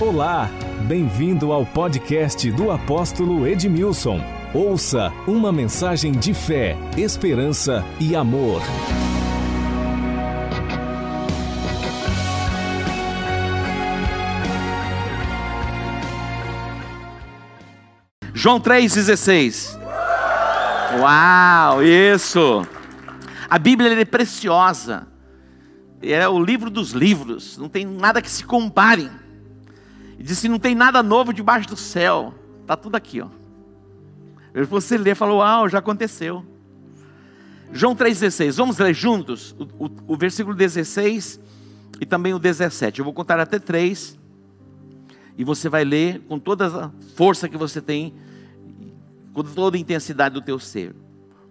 Olá, bem-vindo ao podcast do apóstolo Edmilson. Ouça uma mensagem de fé, esperança e amor. João 3,16. Uau, isso! A Bíblia é preciosa. É o livro dos livros. Não tem nada que se compare. E diz que não tem nada novo debaixo do céu. Está tudo aqui, ó. Você lê e fala, uau, já aconteceu. João 3,16. Vamos ler juntos o, o, o versículo 16 e também o 17. Eu vou contar até três. E você vai ler com toda a força que você tem, com toda a intensidade do teu ser.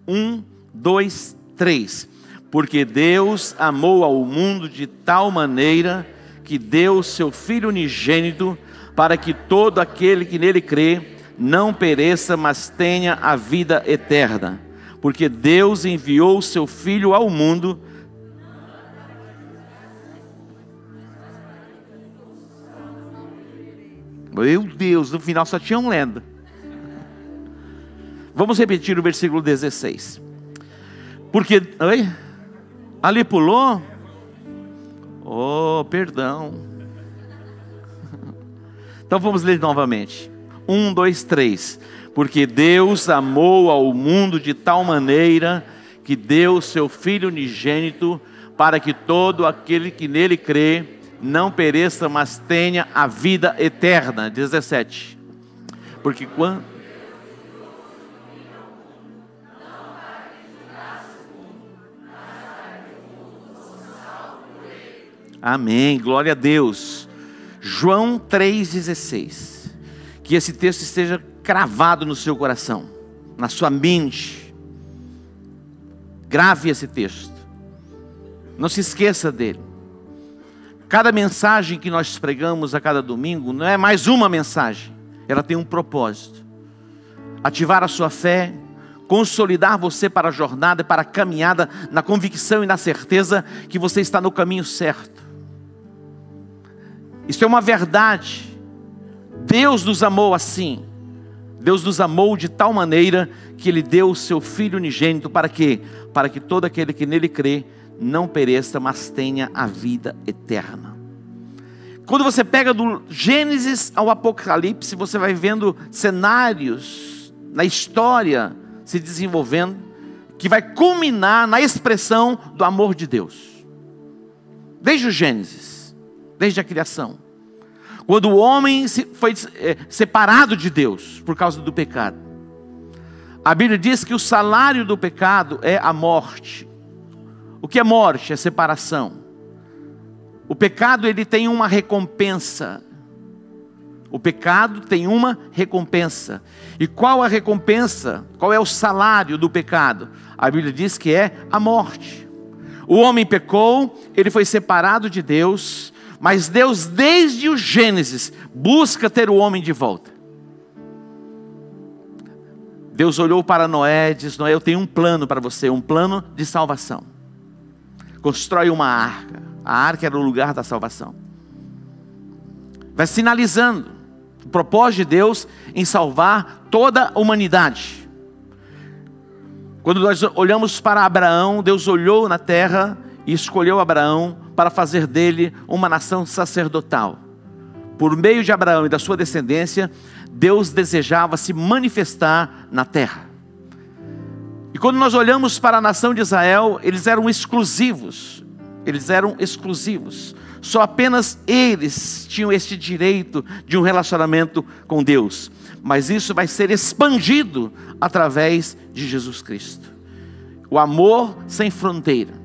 Um, dois, três. Porque Deus amou ao mundo de tal maneira que deu seu Filho unigênito para que todo aquele que nele crê não pereça, mas tenha a vida eterna. Porque Deus enviou o seu Filho ao mundo. Meu Deus, no final só tinha um lendo. Vamos repetir o versículo 16. Porque. Oi? Ali pulou? Oh, perdão. Então vamos ler novamente. Um, dois, três. Porque Deus amou ao mundo de tal maneira que deu seu Filho unigênito para que todo aquele que nele crê não pereça, mas tenha a vida eterna. 17. Porque quando Amém, glória a Deus. João 3,16. Que esse texto esteja cravado no seu coração, na sua mente. Grave esse texto. Não se esqueça dele. Cada mensagem que nós pregamos a cada domingo não é mais uma mensagem, ela tem um propósito: ativar a sua fé, consolidar você para a jornada, para a caminhada, na convicção e na certeza que você está no caminho certo. Isso é uma verdade. Deus nos amou assim. Deus nos amou de tal maneira que Ele deu o Seu Filho unigênito para quê? Para que todo aquele que nele crê não pereça, mas tenha a vida eterna. Quando você pega do Gênesis ao Apocalipse, você vai vendo cenários na história se desenvolvendo que vai culminar na expressão do amor de Deus. Desde o Gênesis desde a criação. Quando o homem foi é, separado de Deus por causa do pecado. A Bíblia diz que o salário do pecado é a morte. O que é morte? É separação. O pecado ele tem uma recompensa. O pecado tem uma recompensa. E qual a recompensa? Qual é o salário do pecado? A Bíblia diz que é a morte. O homem pecou, ele foi separado de Deus, mas Deus, desde o Gênesis, busca ter o homem de volta. Deus olhou para Noé e disse: Noé, eu tenho um plano para você, um plano de salvação. Constrói uma arca. A arca era o lugar da salvação. Vai sinalizando o propósito de Deus em salvar toda a humanidade. Quando nós olhamos para Abraão, Deus olhou na terra e escolheu Abraão para fazer dele uma nação sacerdotal. Por meio de Abraão e da sua descendência, Deus desejava se manifestar na terra. E quando nós olhamos para a nação de Israel, eles eram exclusivos. Eles eram exclusivos. Só apenas eles tinham este direito de um relacionamento com Deus. Mas isso vai ser expandido através de Jesus Cristo. O amor sem fronteira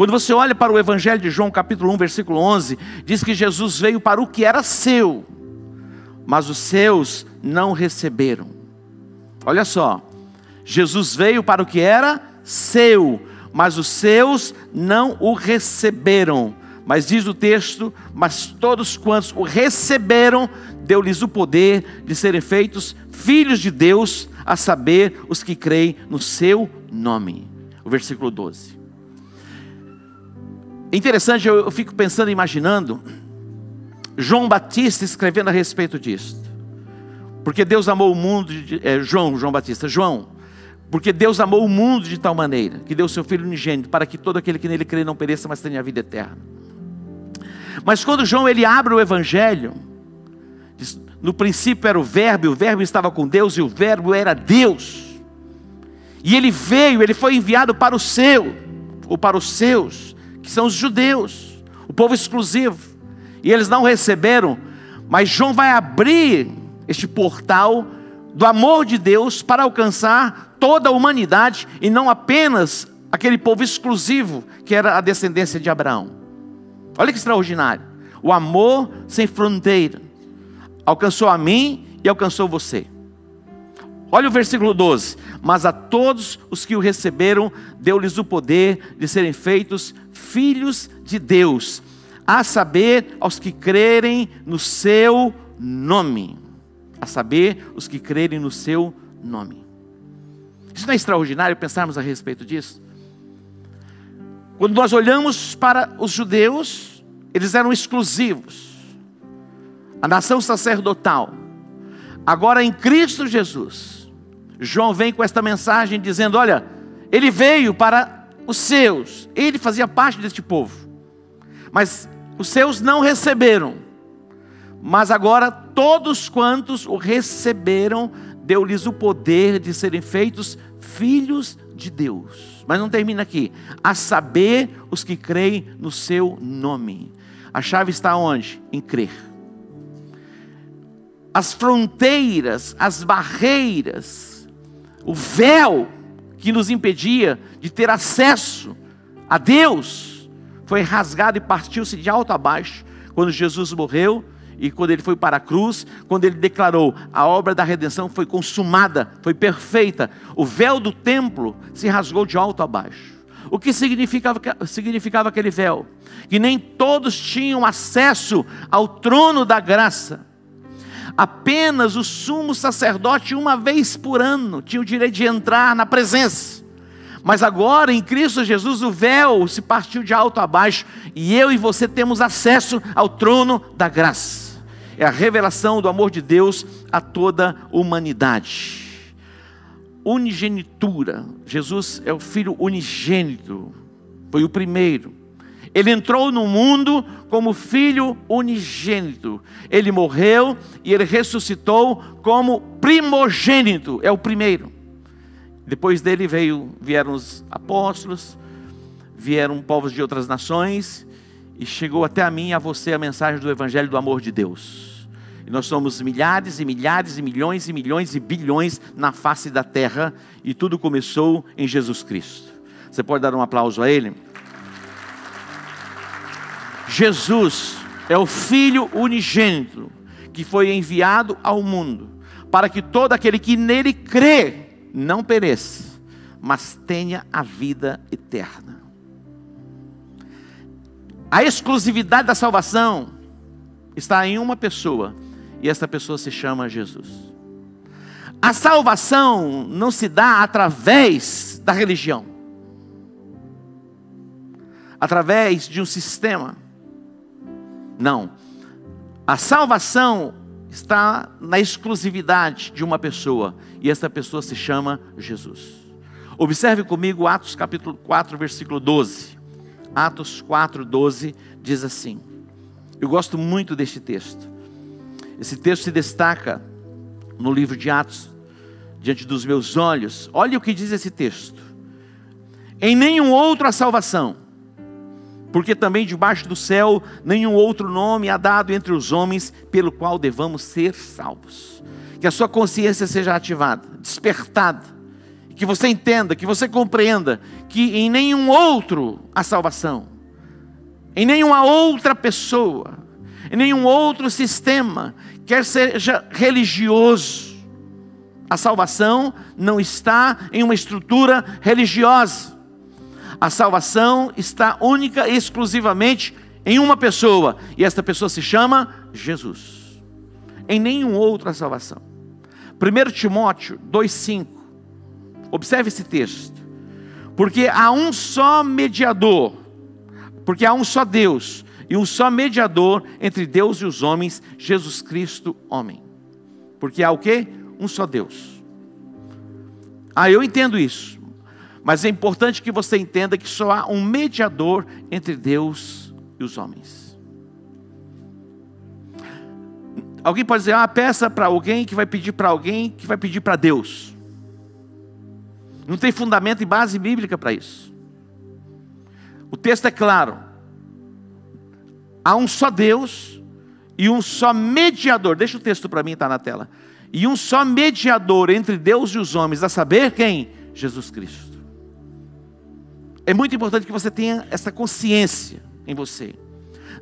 quando você olha para o Evangelho de João, capítulo 1, versículo 11, diz que Jesus veio para o que era seu, mas os seus não receberam. Olha só, Jesus veio para o que era seu, mas os seus não o receberam. Mas diz o texto: Mas todos quantos o receberam, deu-lhes o poder de serem feitos filhos de Deus, a saber, os que creem no seu nome. O versículo 12. Interessante, eu, fico pensando, imaginando, João Batista escrevendo a respeito disso. Porque Deus amou o mundo, de, é, João, João Batista, João, porque Deus amou o mundo de tal maneira que deu seu Filho unigênito para que todo aquele que nele crê não pereça, mas tenha a vida eterna. Mas quando João ele abre o Evangelho, diz, no princípio era o Verbo, e o Verbo estava com Deus e o Verbo era Deus. E ele veio, ele foi enviado para o seu, ou para os seus, que são os judeus, o povo exclusivo. E eles não receberam, mas João vai abrir este portal do amor de Deus para alcançar toda a humanidade e não apenas aquele povo exclusivo que era a descendência de Abraão. Olha que extraordinário. O amor sem fronteira alcançou a mim e alcançou você. Olha o versículo 12: Mas a todos os que o receberam, deu-lhes o poder de serem feitos filhos de Deus, a saber, aos que crerem no seu nome a saber, os que crerem no seu nome. Isso não é extraordinário pensarmos a respeito disso? Quando nós olhamos para os judeus, eles eram exclusivos, a nação sacerdotal. Agora em Cristo Jesus, João vem com esta mensagem dizendo: olha, ele veio para os seus, ele fazia parte deste povo, mas os seus não receberam. Mas agora todos quantos o receberam, deu-lhes o poder de serem feitos filhos de Deus. Mas não termina aqui. A saber, os que creem no seu nome. A chave está onde? Em crer. As fronteiras, as barreiras, o véu que nos impedia de ter acesso a Deus, foi rasgado e partiu-se de alto a baixo quando Jesus morreu e quando ele foi para a cruz, quando ele declarou a obra da redenção foi consumada, foi perfeita, o véu do templo se rasgou de alto a baixo. O que significava, significava aquele véu? Que nem todos tinham acesso ao trono da graça. Apenas o sumo sacerdote, uma vez por ano, tinha o direito de entrar na presença. Mas agora, em Cristo Jesus, o véu se partiu de alto a baixo, e eu e você temos acesso ao trono da graça é a revelação do amor de Deus a toda a humanidade. Unigenitura. Jesus é o filho unigênito, foi o primeiro. Ele entrou no mundo como filho unigênito. Ele morreu e ele ressuscitou como primogênito, é o primeiro. Depois dele veio, vieram os apóstolos, vieram povos de outras nações e chegou até a mim e a você a mensagem do evangelho do amor de Deus. E nós somos milhares e milhares e milhões e milhões e bilhões na face da terra, e tudo começou em Jesus Cristo. Você pode dar um aplauso a Ele? Jesus é o Filho unigênito que foi enviado ao mundo para que todo aquele que nele crê não pereça, mas tenha a vida eterna. A exclusividade da salvação está em uma pessoa e essa pessoa se chama Jesus. A salvação não se dá através da religião, através de um sistema. Não. A salvação está na exclusividade de uma pessoa, e essa pessoa se chama Jesus. Observe comigo Atos capítulo 4, versículo 12. Atos 4, 12 diz assim. Eu gosto muito deste texto. Esse texto se destaca no livro de Atos, diante dos meus olhos. Olha o que diz esse texto: Em nenhum outro a salvação, porque também debaixo do céu nenhum outro nome há dado entre os homens pelo qual devamos ser salvos. Que a sua consciência seja ativada, despertada, que você entenda, que você compreenda que em nenhum outro há salvação, em nenhuma outra pessoa, em nenhum outro sistema, quer seja religioso. A salvação não está em uma estrutura religiosa. A salvação está única e exclusivamente em uma pessoa, e esta pessoa se chama Jesus. Em nenhum outro a salvação. 1 Timóteo 2,5. Observe esse texto. Porque há um só mediador, porque há um só Deus e um só mediador entre Deus e os homens, Jesus Cristo, homem. Porque há o quê? Um só Deus. Ah, eu entendo isso. Mas é importante que você entenda que só há um mediador entre Deus e os homens. Alguém pode dizer, ah, peça para alguém que vai pedir para alguém que vai pedir para Deus. Não tem fundamento e base bíblica para isso. O texto é claro. Há um só Deus e um só mediador. Deixa o texto para mim, está na tela. E um só mediador entre Deus e os homens, a saber quem? Jesus Cristo. É muito importante que você tenha essa consciência em você.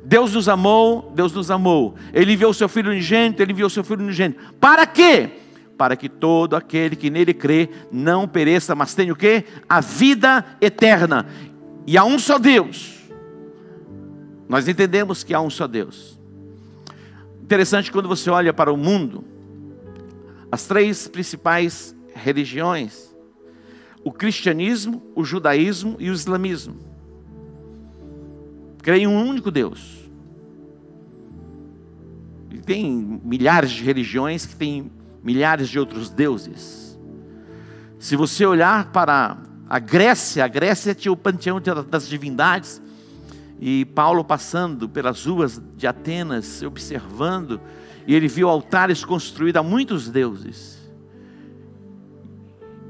Deus nos amou, Deus nos amou. Ele enviou o seu Filho unigênito, Ele enviou o seu Filho unigênito. Para quê? Para que todo aquele que nele crê não pereça, mas tenha o quê? A vida eterna. E há um só Deus. Nós entendemos que há um só Deus. Interessante quando você olha para o mundo, as três principais religiões, o cristianismo, o judaísmo e o islamismo, creem em um único Deus. E tem milhares de religiões que têm milhares de outros deuses. Se você olhar para a Grécia, a Grécia tinha o panteão das divindades, e Paulo passando pelas ruas de Atenas, observando, e ele viu altares construídos a muitos deuses.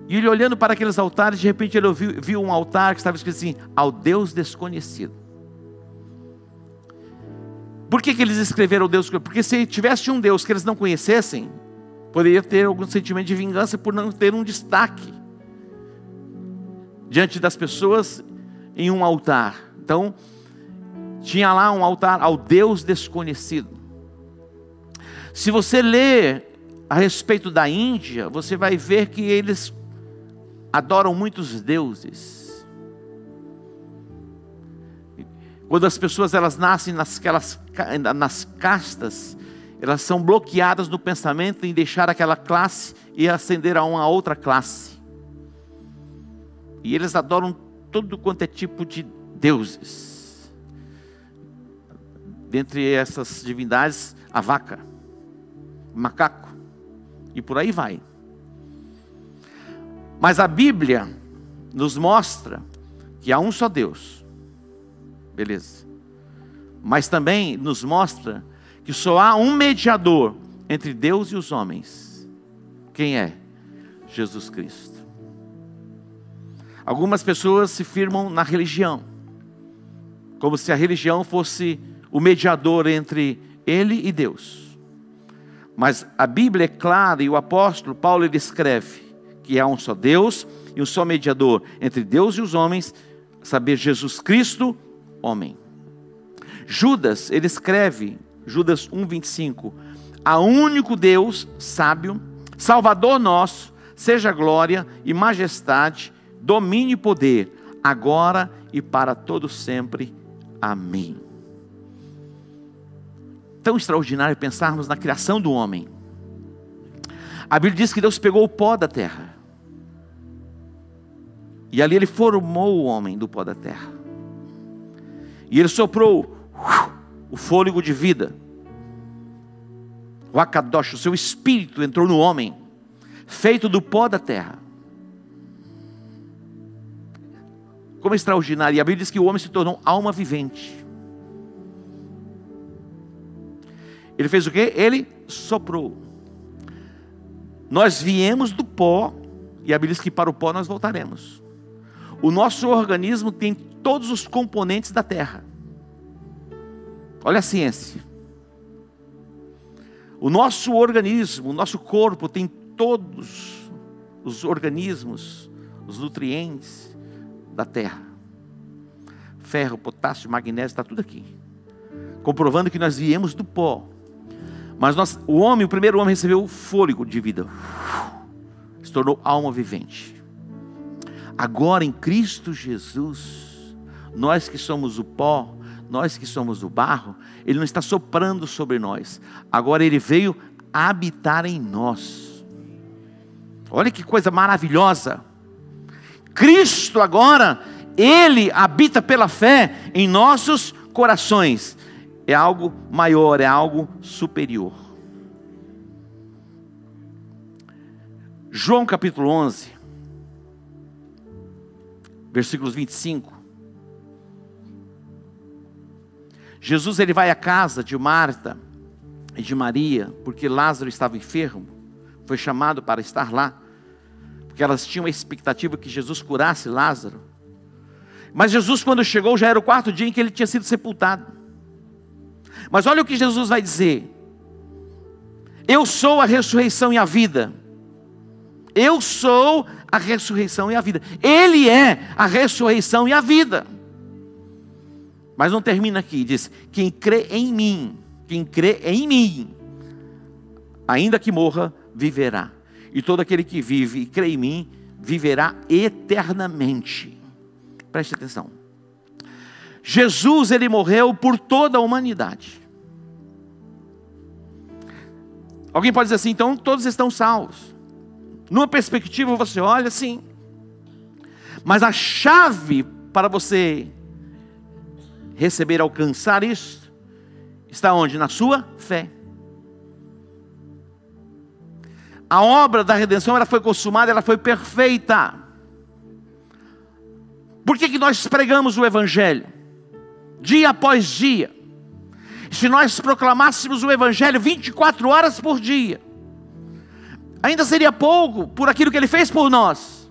E ele olhando para aqueles altares, de repente ele viu, viu um altar que estava escrito assim: ao Deus desconhecido. Por que, que eles escreveram Deus? Porque se tivesse um Deus que eles não conhecessem, poderia ter algum sentimento de vingança por não ter um destaque diante das pessoas em um altar. Então, tinha lá um altar ao Deus desconhecido. Se você ler a respeito da Índia, você vai ver que eles adoram muitos deuses. Quando as pessoas elas nascem nasquelas, nas castas, elas são bloqueadas no pensamento em deixar aquela classe e ascender a uma outra classe. E eles adoram todo quanto é tipo de deuses. Dentre essas divindades, a vaca, o macaco, e por aí vai. Mas a Bíblia nos mostra que há um só Deus Beleza. Mas também nos mostra que só há um mediador entre Deus e os homens. Quem é? Jesus Cristo. Algumas pessoas se firmam na religião, como se a religião fosse o mediador entre ele e Deus. Mas a Bíblia é clara e o apóstolo Paulo ele escreve que há um só Deus e um só mediador entre Deus e os homens, saber Jesus Cristo, homem. Judas, ele escreve, Judas 1:25, a único Deus sábio, Salvador nosso, seja glória e majestade, domínio e poder, agora e para todo sempre. Amém. Tão extraordinário pensarmos na criação do homem. A Bíblia diz que Deus pegou o pó da terra. E ali ele formou o homem do pó da terra. E ele soprou o fôlego de vida. O Akadosh, o seu espírito entrou no homem, feito do pó da terra. Como extraordinário. E a Bíblia diz que o homem se tornou alma vivente. Ele fez o que? Ele soprou. Nós viemos do pó, e a Bíblia diz que para o pó nós voltaremos. O nosso organismo tem todos os componentes da terra. Olha a ciência. O nosso organismo, o nosso corpo tem todos os organismos, os nutrientes da terra. Ferro, potássio, magnésio, está tudo aqui. Comprovando que nós viemos do pó. Mas nós, o homem, o primeiro homem recebeu o fôlego de vida. Se tornou alma vivente. Agora em Cristo Jesus, nós que somos o pó, nós que somos o barro, Ele não está soprando sobre nós, agora Ele veio habitar em nós. Olha que coisa maravilhosa! Cristo agora, Ele habita pela fé em nossos corações. é algo maior, é algo superior. João capítulo 11, versículos 25. Jesus ele vai à casa de Marta e de Maria, porque Lázaro estava enfermo, foi chamado para estar lá, porque elas tinham a expectativa que Jesus curasse Lázaro. Mas Jesus, quando chegou, já era o quarto dia em que ele tinha sido sepultado. Mas olha o que Jesus vai dizer: Eu sou a ressurreição e a vida. Eu sou a ressurreição e a vida. Ele é a ressurreição e a vida. Mas não termina aqui, diz: quem crê em mim, quem crê em mim, ainda que morra, viverá. E todo aquele que vive e crê em mim, viverá eternamente. Preste atenção. Jesus, ele morreu por toda a humanidade. Alguém pode dizer assim, então todos estão salvos. Numa perspectiva você olha assim, mas a chave para você receber, alcançar isso, está onde? Na sua fé. A obra da redenção ela foi consumada, ela foi perfeita. Por que, que nós pregamos o Evangelho? Dia após dia. Se nós proclamássemos o Evangelho 24 horas por dia, ainda seria pouco por aquilo que Ele fez por nós.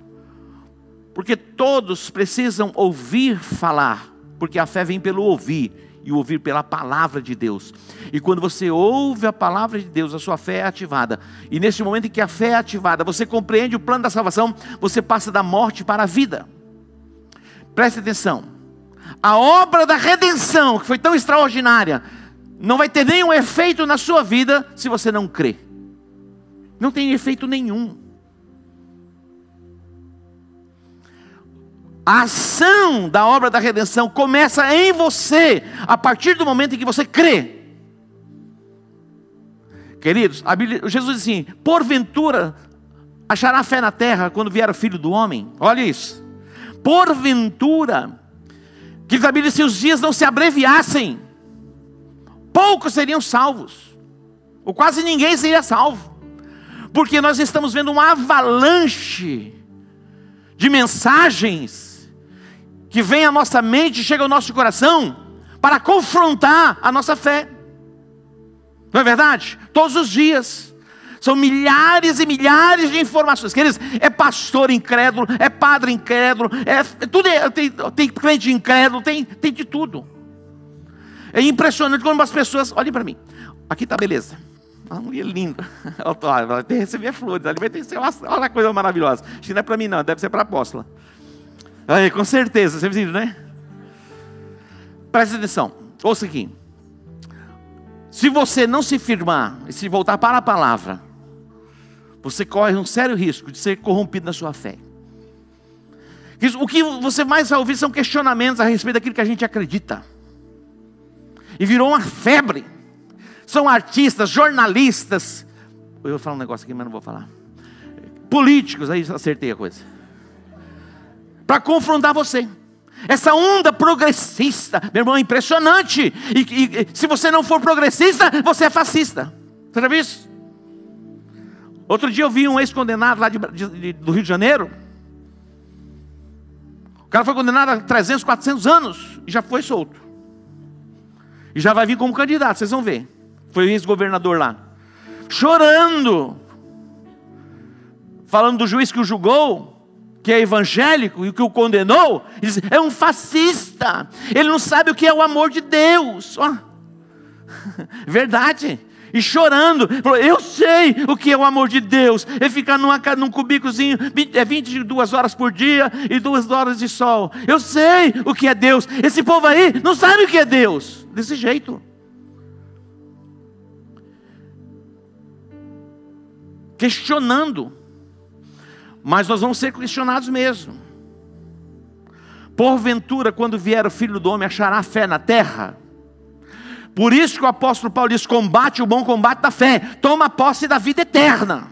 Porque todos precisam ouvir falar porque a fé vem pelo ouvir e ouvir pela palavra de Deus. E quando você ouve a palavra de Deus, a sua fé é ativada. E nesse momento em que a fé é ativada, você compreende o plano da salvação, você passa da morte para a vida. Preste atenção. A obra da redenção, que foi tão extraordinária, não vai ter nenhum efeito na sua vida se você não crê. Não tem efeito nenhum. A ação da obra da redenção começa em você, a partir do momento em que você crê. Queridos, Bíblia, Jesus diz assim: porventura achará fé na terra quando vier o filho do homem? Olha isso. Porventura, que a Bíblia se os dias não se abreviassem, poucos seriam salvos, ou quase ninguém seria salvo, porque nós estamos vendo uma avalanche de mensagens que vem à nossa mente, chega ao nosso coração, para confrontar a nossa fé. Não é verdade? Todos os dias. São milhares e milhares de informações. Queridos, é pastor incrédulo, é padre incrédulo, é, tudo é, tem, tem crente incrédulo, tem, tem de tudo. É impressionante quando as pessoas. Olhem para mim. Aqui está beleza. Uma mulher linda. Vai ter que receber flores. Ali vai ter que ser uma, olha coisa maravilhosa. Isso não é para mim, não. Deve ser para a apóstola. Aí, com certeza, você viu, né? Presta atenção, ouça aqui. Se você não se firmar e se voltar para a palavra, você corre um sério risco de ser corrompido na sua fé. O que você mais vai ouvir são questionamentos a respeito daquilo que a gente acredita. E virou uma febre. São artistas, jornalistas. Eu vou falar um negócio aqui, mas não vou falar. Políticos, aí acertei a coisa para confrontar você. Essa onda progressista, meu irmão, é impressionante. E, e, se você não for progressista, você é fascista. Você já viu isso? Outro dia eu vi um ex-condenado lá de, de, do Rio de Janeiro. O cara foi condenado a 300, 400 anos e já foi solto. E já vai vir como candidato, vocês vão ver. Foi ex-governador lá. Chorando. Falando do juiz que o julgou que é evangélico e que o condenou, é um fascista. Ele não sabe o que é o amor de Deus. Oh. Verdade. E chorando, falou: Eu sei o que é o amor de Deus. É ficar numa, num cubículozinho, é 22 horas por dia e duas horas de sol. Eu sei o que é Deus. Esse povo aí não sabe o que é Deus. Desse jeito. Questionando mas nós vamos ser questionados mesmo. Porventura, quando vier o filho do homem, achará fé na terra? Por isso que o apóstolo Paulo diz: combate o bom combate da fé, toma posse da vida eterna.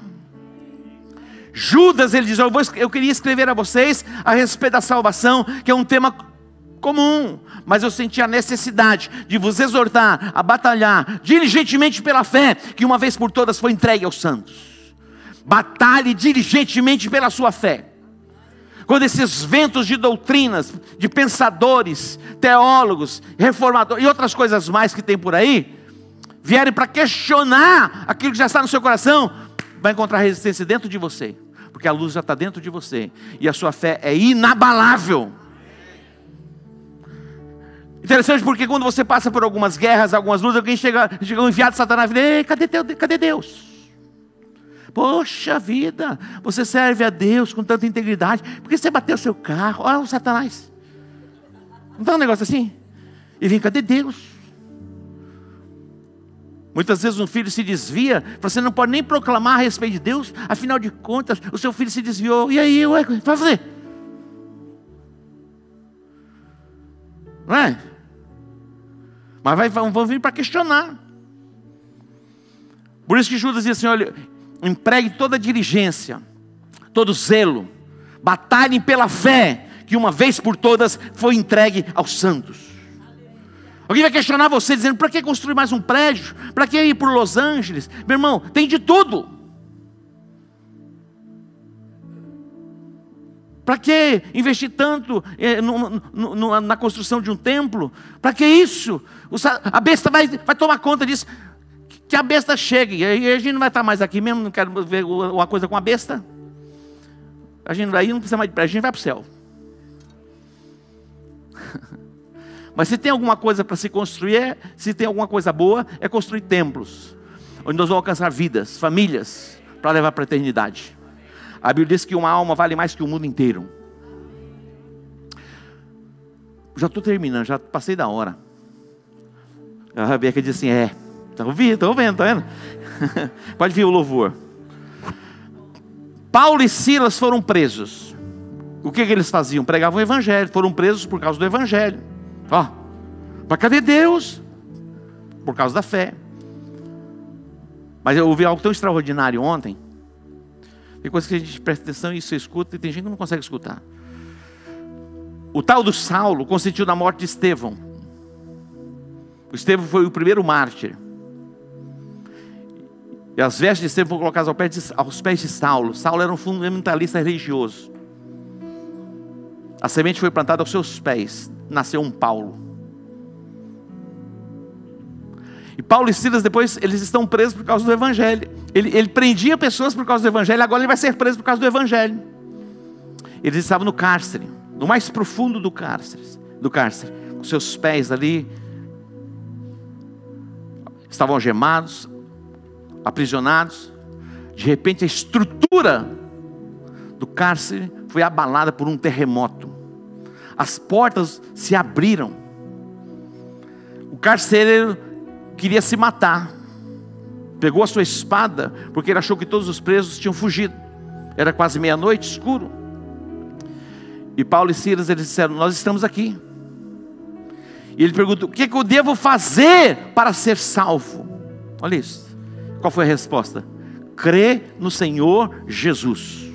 Judas, ele diz: eu, vou, eu queria escrever a vocês a respeito da salvação, que é um tema comum, mas eu senti a necessidade de vos exortar a batalhar diligentemente pela fé que uma vez por todas foi entregue aos santos. Batalhe diligentemente pela sua fé. Quando esses ventos de doutrinas, de pensadores, teólogos, reformadores e outras coisas mais que tem por aí, vierem para questionar aquilo que já está no seu coração, vai encontrar resistência dentro de você, porque a luz já está dentro de você e a sua fé é inabalável. Interessante porque quando você passa por algumas guerras, algumas lutas, alguém chega, chega um enviado de Satanás e diz: cadê, cadê Deus? Poxa vida, você serve a Deus com tanta integridade, por que você bateu seu carro? Olha o Satanás. Não dá um negócio assim? E vem, cadê Deus? Muitas vezes um filho se desvia, você não pode nem proclamar a respeito de Deus, afinal de contas, o seu filho se desviou, e aí, ué, vai fazer? Não é? Mas vai, vão vir para questionar. Por isso que Judas diz assim: olha, empregue toda diligência, todo zelo, batalhem pela fé que uma vez por todas foi entregue aos santos. Alguém vai questionar você dizendo: para que construir mais um prédio? Para que ir para Los Angeles? Meu irmão, tem de tudo. Para que investir tanto eh, no, no, no, na construção de um templo? Para que isso? A besta vai, vai tomar conta disso que a besta chegue. E a gente não vai estar mais aqui mesmo, não quero ver uma coisa com a besta. A gente aí não precisa mais de a gente vai para o céu. Mas se tem alguma coisa para se construir, é, se tem alguma coisa boa, é construir templos, onde nós vamos alcançar vidas, famílias, para levar para a eternidade. A Bíblia diz que uma alma vale mais que o mundo inteiro. Já estou terminando, já passei da hora. A Rebeca diz assim: é. Estão ouvindo, estão vendo, está vendo? Pode vir o louvor. Paulo e Silas foram presos. O que, que eles faziam? Pregavam o evangelho. Foram presos por causa do evangelho. Ó, mas cadê Deus? Por causa da fé. Mas eu ouvi algo tão extraordinário ontem. Tem coisas que a gente presta atenção e você escuta, e tem gente que não consegue escutar. O tal do Saulo consentiu na morte de Estevão. O Estevão foi o primeiro mártir. E as vestes de Estevão foram colocadas aos pés, de, aos pés de Saulo. Saulo era um fundamentalista religioso. A semente foi plantada aos seus pés. Nasceu um Paulo. E Paulo e Silas, depois, eles estão presos por causa do Evangelho. Ele, ele prendia pessoas por causa do Evangelho, agora ele vai ser preso por causa do Evangelho. Eles estavam no cárcere, no mais profundo do cárcere, do cárcere, com seus pés ali, estavam algemados, aprisionados. De repente, a estrutura do cárcere foi abalada por um terremoto. As portas se abriram. O carcereiro queria se matar. Pegou a sua espada, porque ele achou que todos os presos tinham fugido. Era quase meia-noite, escuro. E Paulo e Silas eles disseram: Nós estamos aqui. E ele perguntou: O que, é que eu devo fazer para ser salvo? Olha isso. Qual foi a resposta? Crê no Senhor Jesus,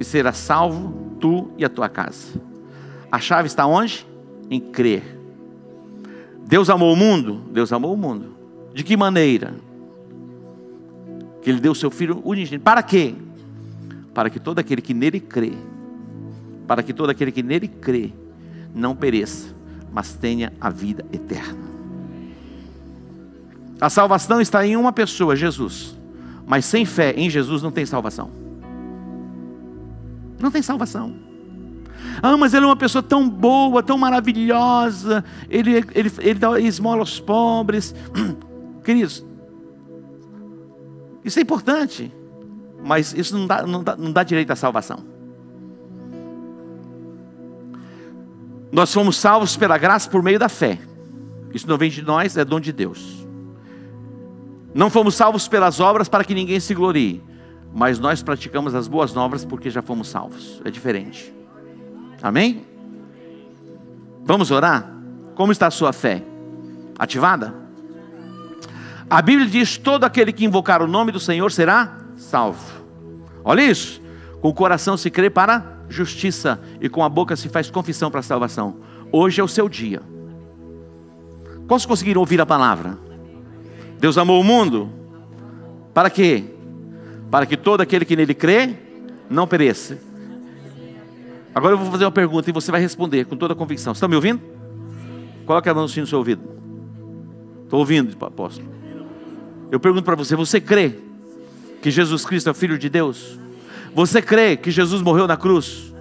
e será salvo tu e a tua casa. A chave está onde? Em crer. Deus amou o mundo? Deus amou o mundo. De que maneira? Que Ele deu o seu Filho unigênito. Para quê? Para que todo aquele que nele crê, para que todo aquele que nele crê, não pereça, mas tenha a vida eterna. A salvação está em uma pessoa, Jesus. Mas sem fé em Jesus não tem salvação. Não tem salvação. Ah, mas ele é uma pessoa tão boa, tão maravilhosa. Ele, ele, ele dá esmola aos pobres. Queridos, isso é importante. Mas isso não dá, não dá, não dá direito à salvação. Nós fomos salvos pela graça por meio da fé. Isso não vem de nós, é dom de Deus. Não fomos salvos pelas obras para que ninguém se glorie, mas nós praticamos as boas novas porque já fomos salvos. É diferente. Amém? Vamos orar? Como está a sua fé? Ativada? A Bíblia diz: todo aquele que invocar o nome do Senhor será salvo. Olha isso. Com o coração se crê para justiça e com a boca se faz confissão para a salvação. Hoje é o seu dia. Quantos conseguiram ouvir a palavra? Deus amou o mundo. Para quê? Para que todo aquele que nele crê não pereça. Agora eu vou fazer uma pergunta e você vai responder com toda a convicção. Estão me ouvindo? Coloque a mão no seu ouvido. Estou ouvindo, apóstolo. Eu pergunto para você: você crê que Jesus Cristo é Filho de Deus? Você crê que Jesus morreu na cruz?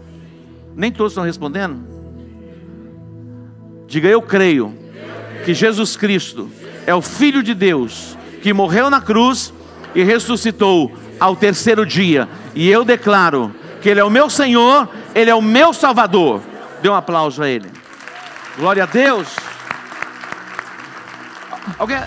Nem todos estão respondendo. Diga, eu creio que Jesus Cristo é o Filho de Deus, que morreu na cruz e ressuscitou ao terceiro dia. E eu declaro que Ele é o meu Senhor, Ele é o meu Salvador. Dê um aplauso a Ele. Glória a Deus. Alguém.